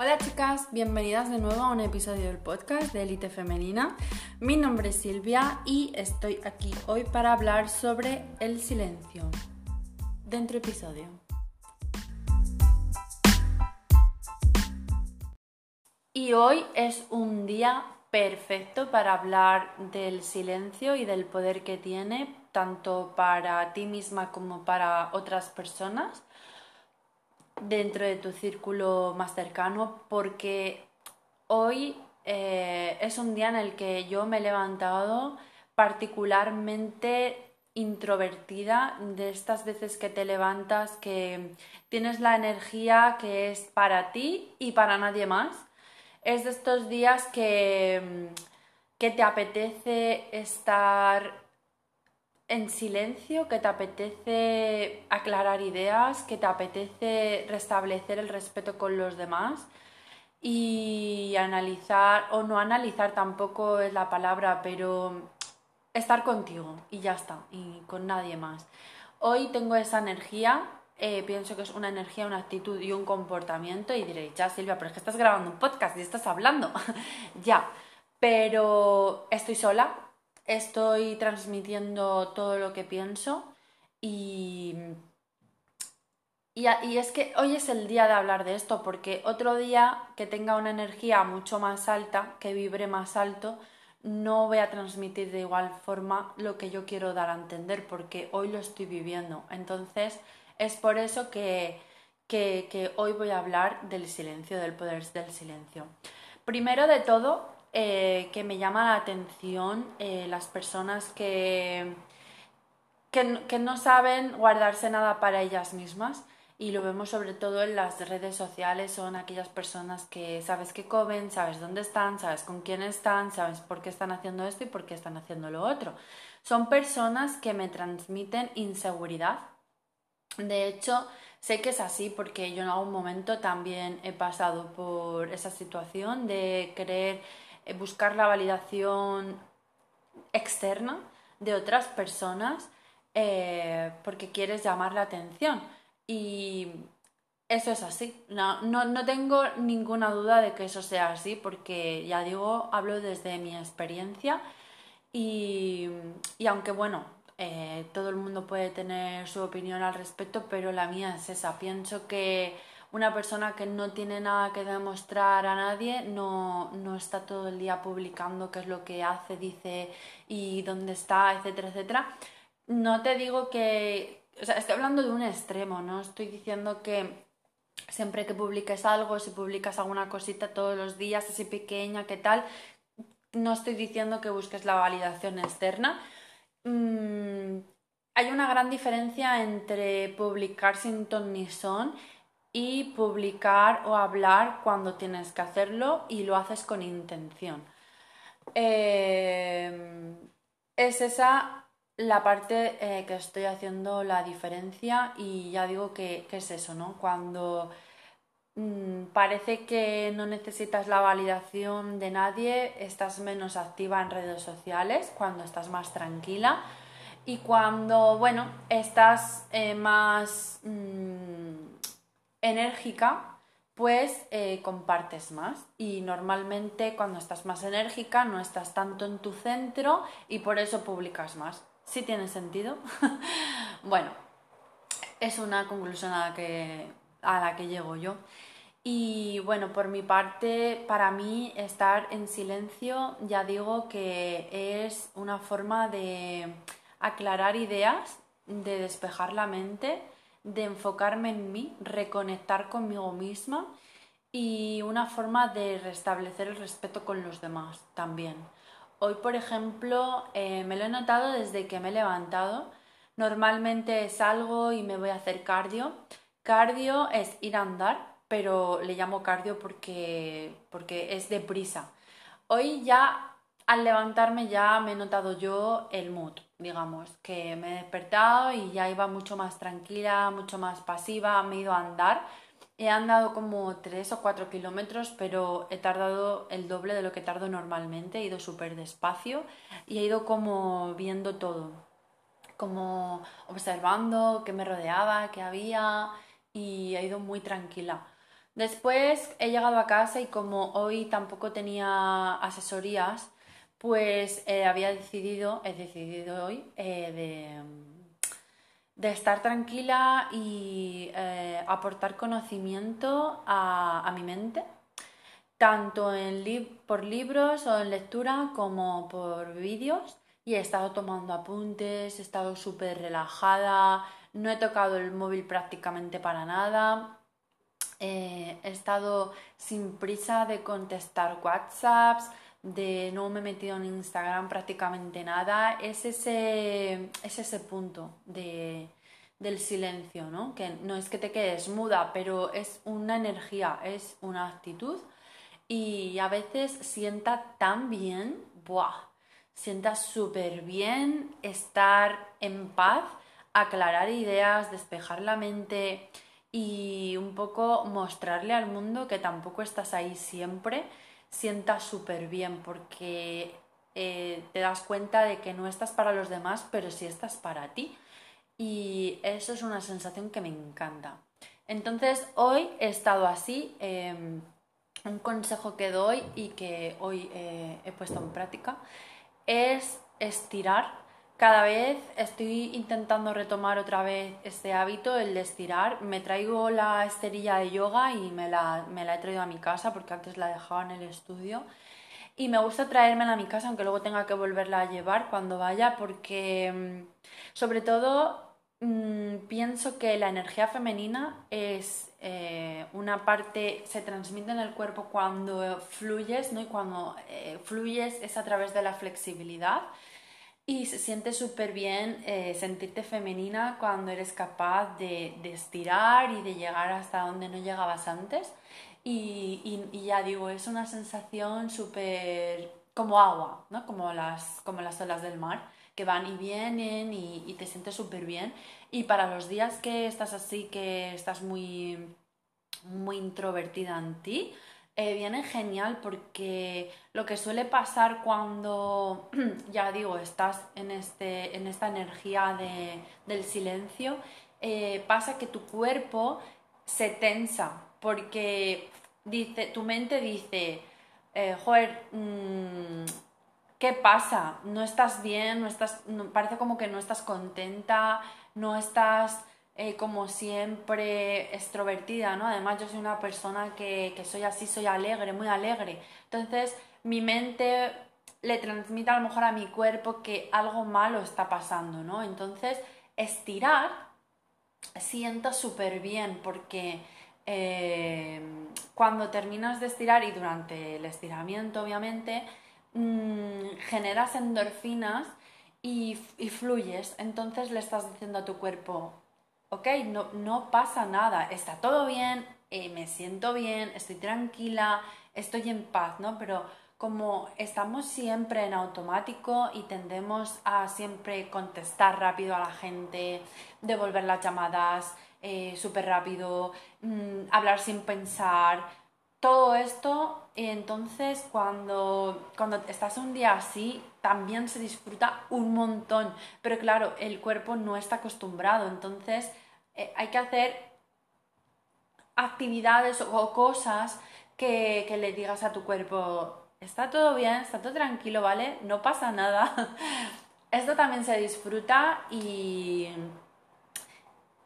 Hola chicas, bienvenidas de nuevo a un episodio del podcast de Elite Femenina. Mi nombre es Silvia y estoy aquí hoy para hablar sobre el silencio. Dentro episodio. Y hoy es un día perfecto para hablar del silencio y del poder que tiene tanto para ti misma como para otras personas dentro de tu círculo más cercano porque hoy eh, es un día en el que yo me he levantado particularmente introvertida de estas veces que te levantas que tienes la energía que es para ti y para nadie más. Es de estos días que, que te apetece estar en silencio, que te apetece aclarar ideas, que te apetece restablecer el respeto con los demás y analizar, o no analizar tampoco es la palabra, pero estar contigo y ya está, y con nadie más. Hoy tengo esa energía, eh, pienso que es una energía, una actitud y un comportamiento y diréis, ya Silvia, pero es que estás grabando un podcast y estás hablando, ya, pero estoy sola, estoy transmitiendo todo lo que pienso y, y, es que hoy es el día de hablar de esto porque otro día que tenga una energía mucho más alta, que vibre más alto, no voy a transmitir de igual forma lo que yo quiero dar a entender porque hoy lo estoy viviendo. Entonces es por eso que, que hoy voy a hablar del silencio, del poder del silencio. Primero de todo, eh, que me llama la atención eh, las personas que, que, no saben guardarse nada para ellas mismas y lo vemos sobre todo en las redes sociales, son aquellas personas que sabes qué comen, sabes dónde están, sabes con quién están, sabes por qué están haciendo esto y por qué están haciendo lo otro. Son personas que me transmiten inseguridad. De hecho, sé que es así porque yo en algún momento también he pasado por esa situación de querer buscar la validación externa de otras personas eh, porque quieres llamar la atención. Y eso es así. No, no, tengo ninguna duda de que eso sea así porque ya digo, hablo desde mi experiencia y, aunque bueno, eh, todo el mundo puede tener su opinión al respecto, pero la mía es esa. Pienso que una persona que no tiene nada que demostrar a nadie no, no está todo el día publicando qué es lo que hace, dice y dónde está, etcétera, etcétera. No te digo que, o sea, estoy hablando de un extremo, no estoy diciendo que siempre que publiques algo, si publicas alguna cosita todos los días, así pequeña, qué tal, no estoy diciendo que busques la validación externa. Mm, hay una gran diferencia entre publicar sin ton ni son y publicar o hablar cuando tienes que hacerlo y lo haces con intención. Eh, es esa la parte eh, que estoy haciendo la diferencia y ya digo que, es eso, ¿no? Cuando mm, parece que no necesitas la validación de nadie, estás menos activa en redes sociales, cuando estás más tranquila y cuando, bueno, estás eh, más... Mm, enérgica, pues eh, compartes más. Y normalmente cuando estás más enérgica no estás tanto en tu centro y por eso publicas más. ¿Sí tiene sentido? bueno, es una conclusión a la, que, a la que llego yo. Y bueno, por mi parte, para mí estar en silencio, ya digo que es una forma de aclarar ideas, de despejar la mente de enfocarme en mí, reconectar conmigo misma y una forma de restablecer el respeto con los demás también. Hoy, por ejemplo, eh, me lo he notado desde que me he levantado. Normalmente salgo y me voy a hacer cardio. Cardio es ir a andar, pero le llamo cardio porque, porque es deprisa. Hoy ya al levantarme ya me he notado yo el mood, digamos, que me he despertado y ya iba mucho más tranquila, mucho más pasiva, me he ido a andar. He andado como 3 o 4 kilómetros, pero he tardado el doble de lo que tardo normalmente, he ido súper despacio y he ido como viendo todo, como observando qué me rodeaba, qué había y he ido muy tranquila. Después he llegado a casa y como hoy tampoco tenía asesorías, pues eh, había decidido, he decidido hoy eh, de, de, estar tranquila y eh, aportar conocimiento a, a, mi mente, tanto en por libros o en lectura como por vídeos. Y he estado tomando apuntes, he estado súper relajada, no he tocado el móvil prácticamente para nada. he estado sin prisa de contestar WhatsApps, de no me he metido en Instagram prácticamente nada, es ese, es ese punto de, del silencio, ¿no? Que no es que te quedes muda, pero es una energía, es una actitud y a veces sienta tan bien, ¡buah! Sienta súper bien estar en paz, aclarar ideas, despejar la mente y un poco mostrarle al mundo que tampoco estás ahí siempre sienta súper bien porque eh, te das cuenta de que no estás para los demás, pero sí estás para ti. Y eso es una sensación que me encanta. Entonces hoy he estado así. Em, un consejo que doy y que hoy eh, he puesto en práctica es estirar cada vez estoy intentando retomar otra vez este hábito, el de estirar. Me traigo la esterilla de yoga y me la, me la he traído a mi casa porque antes la dejaba en el estudio. Y me gusta traérmela a mi casa, aunque luego tenga que volverla a llevar cuando vaya, porque mm, sobre todo mm, pienso que la energía femenina es eh, una parte, se transmite en el cuerpo cuando fluyes, ¿no? Y cuando eh, fluyes es a través de la flexibilidad. Y se siente súper bien eh, sentirte femenina cuando eres capaz de, estirar y de llegar hasta donde no llegabas antes. Y, ya digo, es una sensación súper como agua, ¿no? Como las, como las olas del mar, que van y vienen y, y te sientes súper bien. Y para los días que estás así, que estás muy, muy introvertida en ti, eh, viene genial porque lo que suele pasar cuando, ya digo, estás en, este, en esta energía del silencio, eh, pasa que tu cuerpo se tensa porque dice, tu mente dice, eh, joder, mm, ¿qué pasa? No estás bien, no estás, parece como que no estás contenta, no estás eh, como siempre extrovertida, ¿no? Además yo soy una persona que, soy así, soy alegre, muy alegre. Entonces mi mente le transmite a lo mejor a mi cuerpo que algo malo está pasando, ¿no? Entonces estirar sienta súper bien porque eh, cuando terminas de estirar y durante el estiramiento obviamente mm, generas endorfinas y, y fluyes, entonces le estás diciendo a tu cuerpo, ok, no, no pasa nada, está todo bien, eh, me siento bien, estoy tranquila, estoy en paz, ¿no? Pero como estamos siempre en automático y tendemos a siempre contestar rápido a la gente, devolver las llamadas eh, súper rápido, mm, hablar sin pensar, todo esto, entonces cuando, cuando estás un día así, también se disfruta un montón, pero claro, el cuerpo no está acostumbrado, entonces eh, hay que hacer actividades o cosas que, que le digas a tu cuerpo, está todo bien, está todo tranquilo, ¿vale? No pasa nada. Esto también se disfruta y,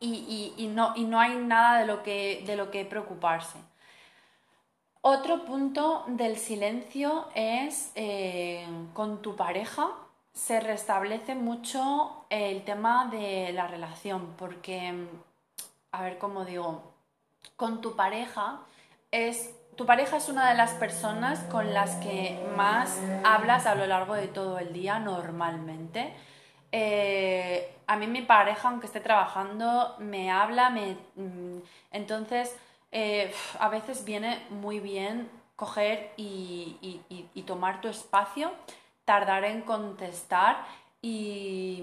y, y, no, y no hay nada de lo que, de lo que preocuparse. Otro punto del silencio es eh, con tu pareja se restablece mucho el tema de la relación, porque, a ver cómo digo, con tu pareja es tu pareja es una de las personas con las que más hablas a lo largo de todo el día normalmente. Eh, a mí mi pareja, aunque esté trabajando, me habla, me, mm, entonces eh, a veces viene muy bien coger y, tomar tu espacio, tardar en contestar y,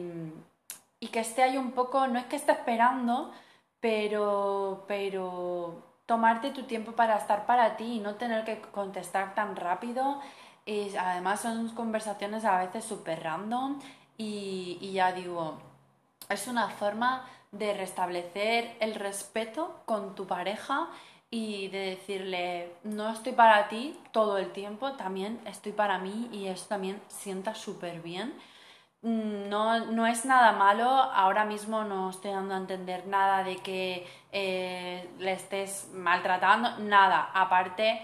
que esté ahí un poco, no es que esté esperando, pero, pero tomarte tu tiempo para estar para ti y no tener que contestar tan rápido. Y además son conversaciones a veces súper random y, y ya digo, es una forma de restablecer el respeto con tu pareja y de decirle, no estoy para ti todo el tiempo, también estoy para mí y eso también sienta súper bien. Mm, no, no, es nada malo, ahora mismo no estoy dando a entender nada de que eh, le estés maltratando, nada. Aparte,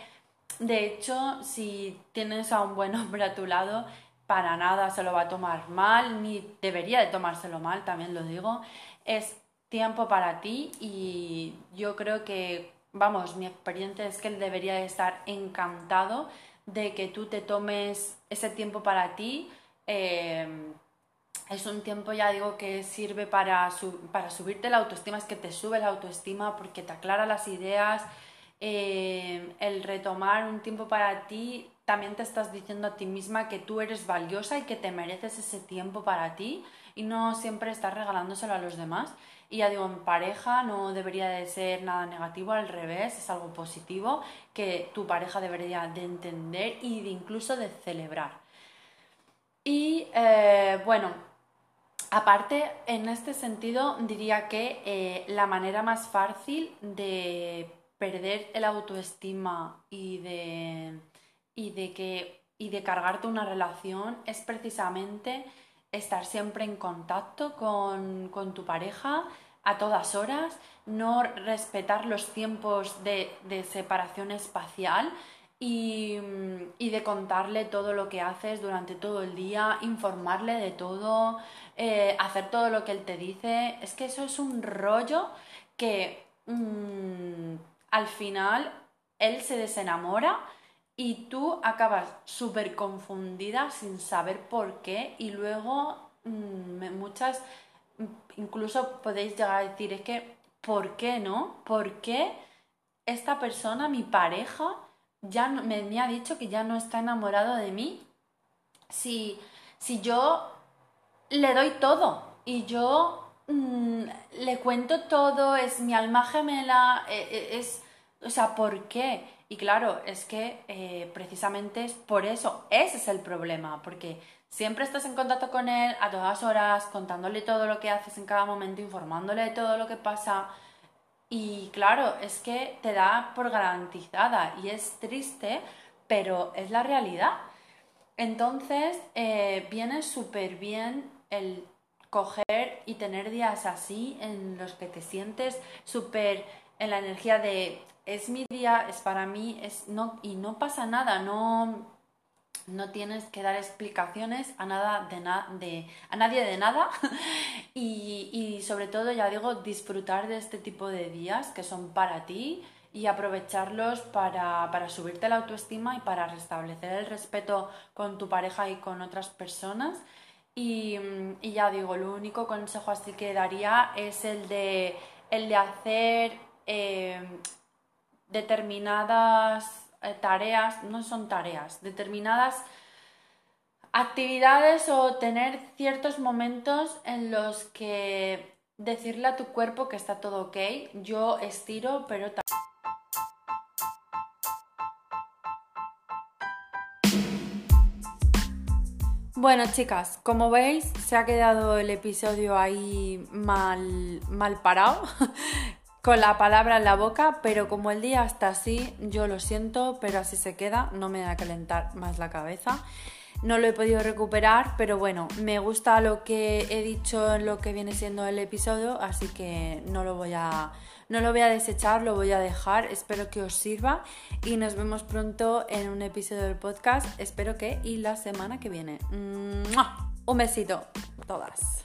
de hecho, si tienes a un buen hombre a tu lado, para nada se lo va a tomar mal, ni debería de tomárselo mal, también lo digo. Es tiempo para ti y yo creo que, vamos, mi experiencia es que él debería de estar encantado de que tú te tomes ese tiempo para ti. Eh, es un tiempo, ya digo, que sirve para, para subirte la autoestima, es que te sube la autoestima porque te aclara las ideas. Eh, el retomar un tiempo para ti, también te estás diciendo a ti misma que tú eres valiosa y que te mereces ese tiempo para ti y no siempre estás regalándoselo a los demás. Y ya digo, en pareja no debería de ser nada negativo, al revés, es algo positivo que tu pareja debería de entender y de incluso de celebrar. Y eh, bueno, Aparte, en este sentido, diría que eh, la manera más fácil de perder el autoestima y de, y de, que, y de cargarte una relación es precisamente estar siempre en contacto con, tu pareja a todas horas, no respetar los tiempos de, separación espacial y, y, de contarle todo lo que haces durante todo el día, informarle de todo, eh, hacer todo lo que él te dice. Es que eso es un rollo que mm, al final él se desenamora y tú acabas súper confundida sin saber por qué y luego mm, muchas incluso podéis llegar a decir es que ¿por qué no? ¿Por qué esta persona, mi pareja, ya me, me ha dicho que ya no está enamorado de mí? Si, si yo le doy todo y yo mm, le cuento todo, es mi alma gemela, e, e, es, o sea, ¿por qué? Y claro, es que eh, precisamente es por eso, ese es el problema, porque siempre estás en contacto con él a todas horas, contándole todo lo que haces en cada momento, informándole de todo lo que pasa. Y claro, es que te da por garantizada y es triste, pero es la realidad. Entonces, eh, viene súper bien el coger y tener días así en los que te sientes súper en la energía de es mi día, es para mí, es no y no pasa nada, no no tienes que dar explicaciones a nada de, de a nadie de nada. Y, y sobre todo ya digo disfrutar de este tipo de días que son para ti y aprovecharlos para, para subirte la autoestima y para restablecer el respeto con tu pareja y con otras personas. Y, ya digo, lo único consejo así que daría es el de, el de hacer eh, determinadas eh, tareas, no son tareas, determinadas actividades o tener ciertos momentos en los que decirle a tu cuerpo que está todo ok, yo estiro, pero. Bueno, chicas, como veis, se ha quedado el episodio ahí mal, mal parado, con la palabra en la boca, pero como el día está así, yo lo siento, pero así se queda, no me da calentar más la cabeza. No lo he podido recuperar, pero bueno, me gusta lo que he dicho en lo que viene siendo el episodio, así que no lo voy a no lo voy a desechar, lo voy a dejar. Espero que os sirva y nos vemos pronto en un episodio del podcast. Espero que y la semana que viene. Un besito, todas.